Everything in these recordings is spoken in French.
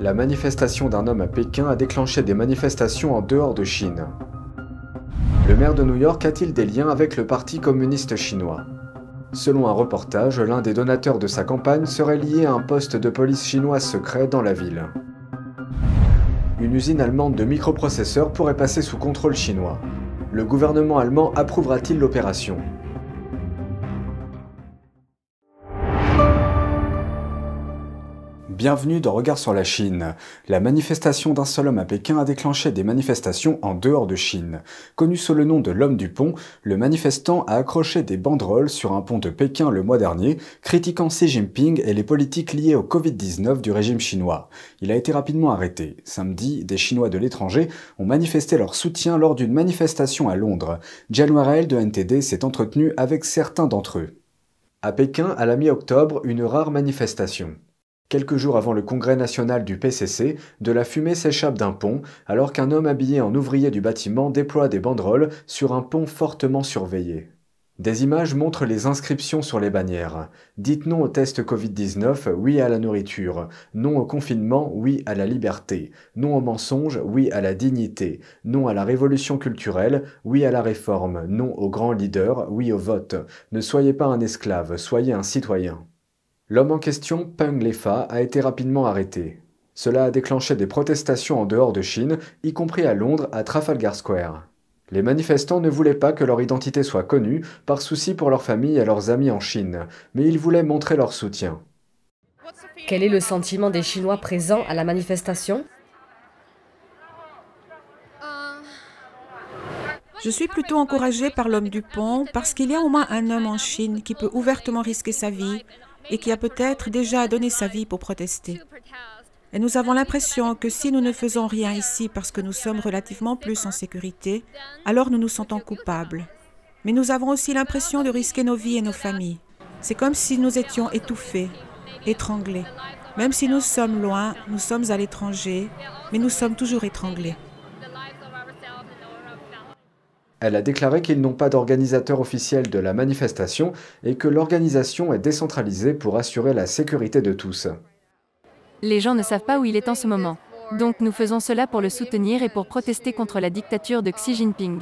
La manifestation d'un homme à Pékin a déclenché des manifestations en dehors de Chine. Le maire de New York a-t-il des liens avec le Parti communiste chinois? Selon un reportage, l'un des donateurs de sa campagne serait lié à un poste de police chinois secret dans la ville. Une usine allemande de microprocesseurs pourrait passer sous contrôle chinois. Le gouvernement allemand approuvera-t-il l'opération? Bienvenue dans Regard sur la Chine. La manifestation d'un seul homme à Pékin a déclenché des manifestations en dehors de Chine. Connu sous le nom de l'homme du pont, le manifestant a accroché des banderoles sur un pont de Pékin le mois dernier, critiquant Xi Jinping et les politiques liées au Covid-19 du régime chinois. Il a été rapidement arrêté. Samedi, des Chinois de l'étranger ont manifesté leur soutien lors d'une manifestation à Londres. Jan Warrell de NTD s'est entretenu avec certains d'entre eux. À Pékin, à la mi-octobre, une rare manifestation. Quelques jours avant le congrès national du PCC, de la fumée s'échappe d'un pont alors qu'un homme habillé en ouvrier du bâtiment déploie des banderoles sur un pont fortement surveillé. Des images montrent les inscriptions sur les bannières. Dites non au test Covid-19, oui à la nourriture. Non au confinement, oui à la liberté. Non au mensonge, oui à la dignité. Non à la révolution culturelle, oui à la réforme. Non aux grands leaders, oui au vote. Ne soyez pas un esclave, soyez un citoyen. L'homme en question, Peng Lefa, a été rapidement arrêté. Cela a déclenché des protestations en dehors de Chine, y compris à Londres, à Trafalgar Square. Les manifestants ne voulaient pas que leur identité soit connue, par souci pour leur famille et leurs amis en Chine, mais ils voulaient montrer leur soutien. Quel est le sentiment des Chinois présents à la manifestation? Je suis plutôt encouragée par l'homme du pont parce qu'il y a au moins un homme en Chine qui peut ouvertement risquer sa vie et qui a peut-être déjà donné sa vie pour protester. Et nous avons l'impression que si nous ne faisons rien ici parce que nous sommes relativement plus en sécurité, alors nous nous sentons coupables. Mais nous avons aussi l'impression de risquer nos vies et nos familles. C'est comme si nous étions étouffés, étranglés. Même si nous sommes loin, nous sommes à l'étranger, mais nous sommes toujours étranglés. Elle a déclaré qu'ils n'ont pas d'organisateur officiel de la manifestation et que l'organisation est décentralisée pour assurer la sécurité de tous. Les gens ne savent pas où il est en ce moment. Donc nous faisons cela pour le soutenir et pour protester contre la dictature de Xi Jinping.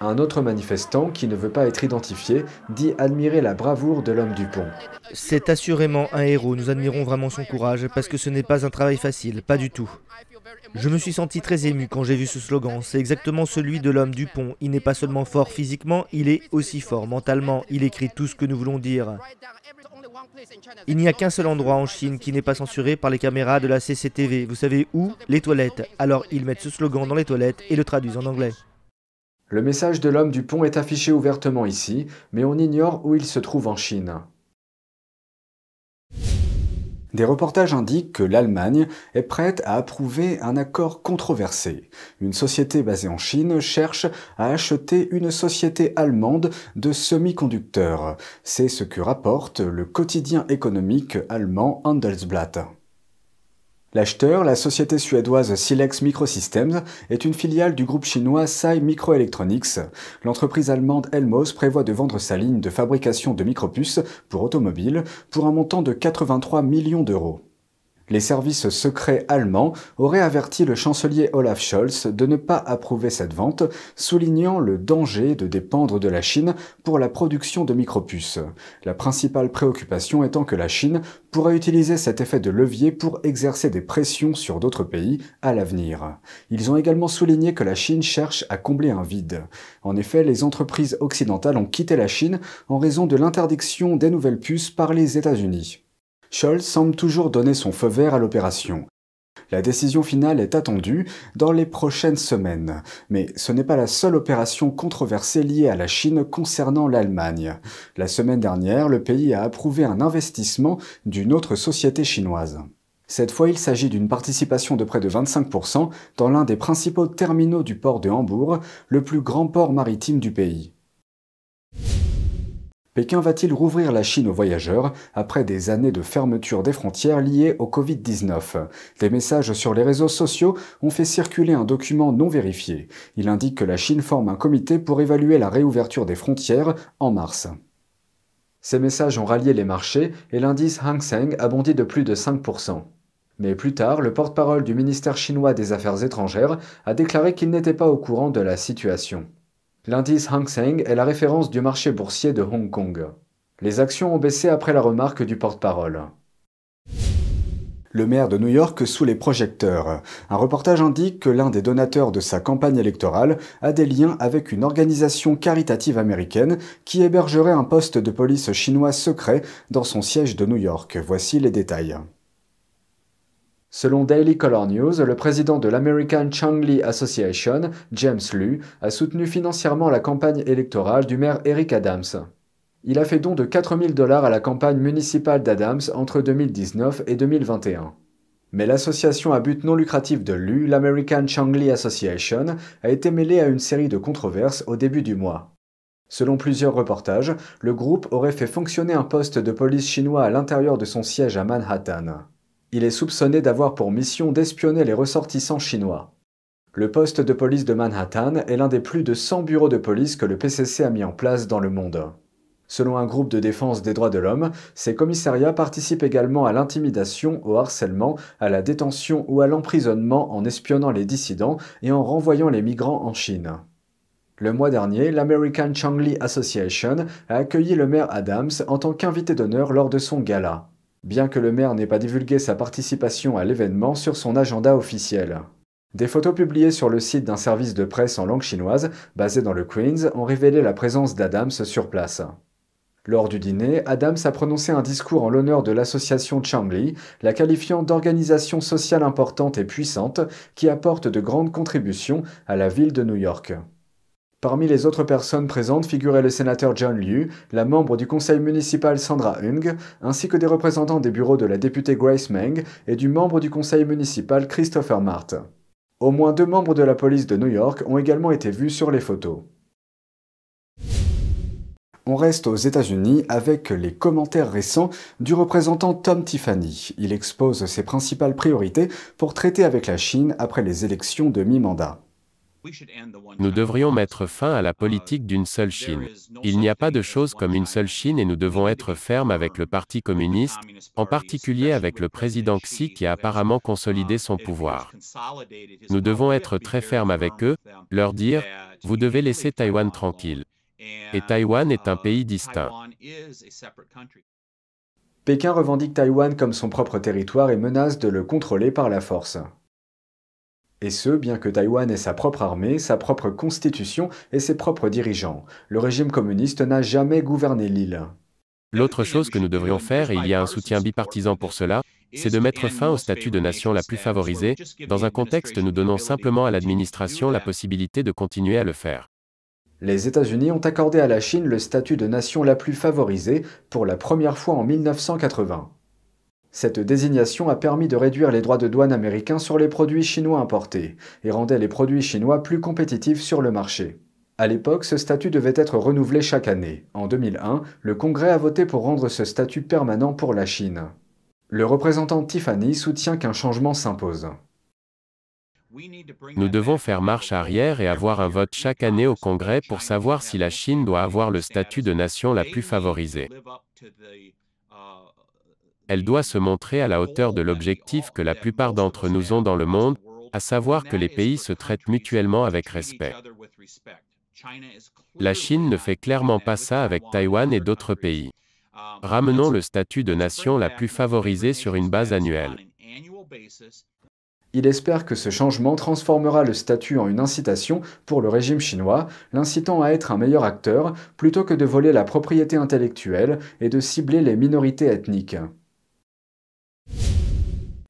Un autre manifestant, qui ne veut pas être identifié, dit admirer la bravoure de l'homme du pont. C'est assurément un héros, nous admirons vraiment son courage, parce que ce n'est pas un travail facile, pas du tout. Je me suis senti très ému quand j'ai vu ce slogan, c'est exactement celui de l'homme du pont. Il n'est pas seulement fort physiquement, il est aussi fort mentalement, il écrit tout ce que nous voulons dire. Il n'y a qu'un seul endroit en Chine qui n'est pas censuré par les caméras de la CCTV. Vous savez où? Les toilettes. Alors ils mettent ce slogan dans les toilettes et le traduisent en anglais. Le message de l'homme du pont est affiché ouvertement ici, mais on ignore où il se trouve en Chine. Des reportages indiquent que l'Allemagne est prête à approuver un accord controversé. Une société basée en Chine cherche à acheter une société allemande de semi-conducteurs. C'est ce que rapporte le quotidien économique allemand Handelsblatt. L'acheteur, la société suédoise Silex Microsystems, est une filiale du groupe chinois SAI Microelectronics. L'entreprise allemande Elmos prévoit de vendre sa ligne de fabrication de micropuces pour automobiles pour un montant de 83 millions d'euros. Les services secrets allemands auraient averti le chancelier Olaf Scholz de ne pas approuver cette vente, soulignant le danger de dépendre de la Chine pour la production de micropuces. La principale préoccupation étant que la Chine pourrait utiliser cet effet de levier pour exercer des pressions sur d'autres pays à l'avenir. Ils ont également souligné que la Chine cherche à combler un vide. En effet, les entreprises occidentales ont quitté la Chine en raison de l'interdiction des nouvelles puces par les États-Unis. Scholz semble toujours donner son feu vert à l'opération. La décision finale est attendue dans les prochaines semaines, mais ce n'est pas la seule opération controversée liée à la Chine concernant l'Allemagne. La semaine dernière, le pays a approuvé un investissement d'une autre société chinoise. Cette fois, il s'agit d'une participation de près de 25% dans l'un des principaux terminaux du port de Hambourg, le plus grand port maritime du pays. Pékin va-t-il rouvrir la Chine aux voyageurs après des années de fermeture des frontières liées au Covid-19 Des messages sur les réseaux sociaux ont fait circuler un document non vérifié. Il indique que la Chine forme un comité pour évaluer la réouverture des frontières en mars. Ces messages ont rallié les marchés et l'indice Hang Seng a bondi de plus de 5%. Mais plus tard, le porte-parole du ministère chinois des Affaires étrangères a déclaré qu'il n'était pas au courant de la situation. L'indice Hang Seng est la référence du marché boursier de Hong Kong. Les actions ont baissé après la remarque du porte-parole. Le maire de New York sous les projecteurs. Un reportage indique que l'un des donateurs de sa campagne électorale a des liens avec une organisation caritative américaine qui hébergerait un poste de police chinois secret dans son siège de New York. Voici les détails. Selon Daily Color News, le président de l'American Changli Association, James Lu, a soutenu financièrement la campagne électorale du maire Eric Adams. Il a fait don de 4000 dollars à la campagne municipale d'Adams entre 2019 et 2021. Mais l'association à but non lucratif de Lu, l'American Changli Association, a été mêlée à une série de controverses au début du mois. Selon plusieurs reportages, le groupe aurait fait fonctionner un poste de police chinois à l'intérieur de son siège à Manhattan. Il est soupçonné d'avoir pour mission d'espionner les ressortissants chinois. Le poste de police de Manhattan est l'un des plus de 100 bureaux de police que le PCC a mis en place dans le monde. Selon un groupe de défense des droits de l'homme, ces commissariats participent également à l'intimidation, au harcèlement, à la détention ou à l'emprisonnement en espionnant les dissidents et en renvoyant les migrants en Chine. Le mois dernier, l'American Changli Association a accueilli le maire Adams en tant qu'invité d'honneur lors de son gala, bien que le maire n'ait pas divulgué sa participation à l'événement sur son agenda officiel. Des photos publiées sur le site d'un service de presse en langue chinoise, basé dans le Queens, ont révélé la présence d'Adams sur place. Lors du dîner, Adams a prononcé un discours en l'honneur de l'association Changli, la qualifiant d'organisation sociale importante et puissante qui apporte de grandes contributions à la ville de New York. Parmi les autres personnes présentes figuraient le sénateur John Liu, la membre du conseil municipal Sandra Hung, ainsi que des représentants des bureaux de la députée Grace Meng et du membre du conseil municipal Christopher Mart. Au moins deux membres de la police de New York ont également été vus sur les photos. On reste aux États-Unis avec les commentaires récents du représentant Tom Tiffany. Il expose ses principales priorités pour traiter avec la Chine après les élections de mi-mandat. Nous devrions mettre fin à la politique d'une seule Chine. Il n'y a pas de chose comme une seule Chine et nous devons être fermes avec le Parti communiste, en particulier avec le président Xi qui a apparemment consolidé son pouvoir. Nous devons être très fermes avec eux, leur dire, vous devez laisser Taïwan tranquille. Et Taïwan est un pays distinct. Pékin revendique Taïwan comme son propre territoire et menace de le contrôler par la force. Et ce, bien que Taïwan ait sa propre armée, sa propre constitution et ses propres dirigeants. Le régime communiste n'a jamais gouverné l'île. L'autre chose que nous devrions faire, et il y a un soutien bipartisan pour cela, c'est de mettre fin au statut de nation la plus favorisée, dans un contexte nous donnant simplement à l'administration la possibilité de continuer à le faire. Les États-Unis ont accordé à la Chine le statut de nation la plus favorisée pour la première fois en 1980. Cette désignation a permis de réduire les droits de douane américains sur les produits chinois importés et rendait les produits chinois plus compétitifs sur le marché. À l'époque, ce statut devait être renouvelé chaque année. En 2001, le Congrès a voté pour rendre ce statut permanent pour la Chine. Le représentant Tiffany soutient qu'un changement s'impose. Nous devons faire marche arrière et avoir un vote chaque année au Congrès pour savoir si la Chine doit avoir le statut de nation la plus favorisée. Elle doit se montrer à la hauteur de l'objectif que la plupart d'entre nous ont dans le monde, à savoir que les pays se traitent mutuellement avec respect. La Chine ne fait clairement pas ça avec Taïwan et d'autres pays. Ramenons le statut de nation la plus favorisée sur une base annuelle. Il espère que ce changement transformera le statut en une incitation pour le régime chinois, l'incitant à être un meilleur acteur plutôt que de voler la propriété intellectuelle et de cibler les minorités ethniques.